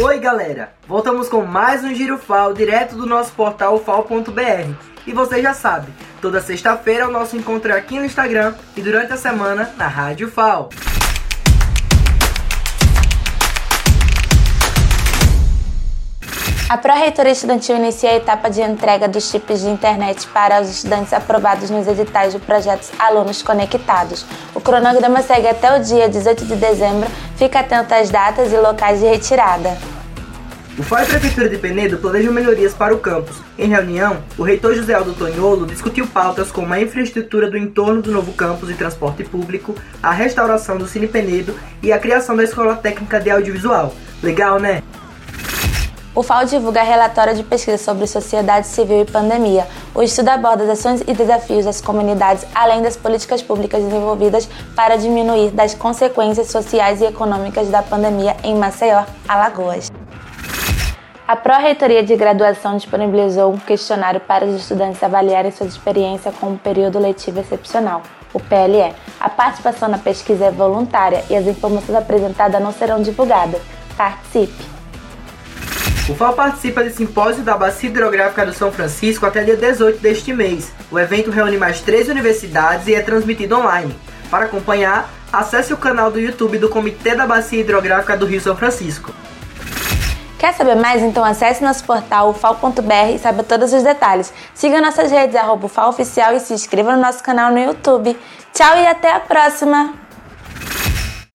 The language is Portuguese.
Oi galera, voltamos com mais um Giro FAO direto do nosso portal fal.br. E você já sabe, toda sexta-feira o nosso encontro é aqui no Instagram e durante a semana na Rádio FAO. A Pró-Reitoria Estudantil inicia a etapa de entrega dos chips de internet para os estudantes aprovados nos editais do projeto Alunos Conectados. O cronograma segue até o dia 18 de dezembro. Fica atento às datas e locais de retirada. O FAI Prefeitura de Penedo planeja melhorias para o campus. Em reunião, o reitor José Aldo Tonholo discutiu pautas como a infraestrutura do entorno do novo campus de transporte público, a restauração do Cine Penedo e a criação da Escola Técnica de Audiovisual. Legal, né? O FAO divulga relatório de pesquisa sobre sociedade civil e pandemia. O estudo aborda as ações e desafios das comunidades, além das políticas públicas desenvolvidas para diminuir das consequências sociais e econômicas da pandemia em Maceió, Alagoas. A Pró-Reitoria de Graduação disponibilizou um questionário para os estudantes avaliarem sua experiência com o período letivo excepcional, o PLE. A participação na pesquisa é voluntária e as informações apresentadas não serão divulgadas. Participe! O FAO participa do simpósio da Bacia Hidrográfica do São Francisco até dia 18 deste mês. O evento reúne mais três universidades e é transmitido online. Para acompanhar, acesse o canal do YouTube do Comitê da Bacia Hidrográfica do Rio São Francisco. Quer saber mais? Então acesse nosso portal ufal.br e saiba todos os detalhes. Siga nossas redes, arroba e se inscreva no nosso canal no YouTube. Tchau e até a próxima!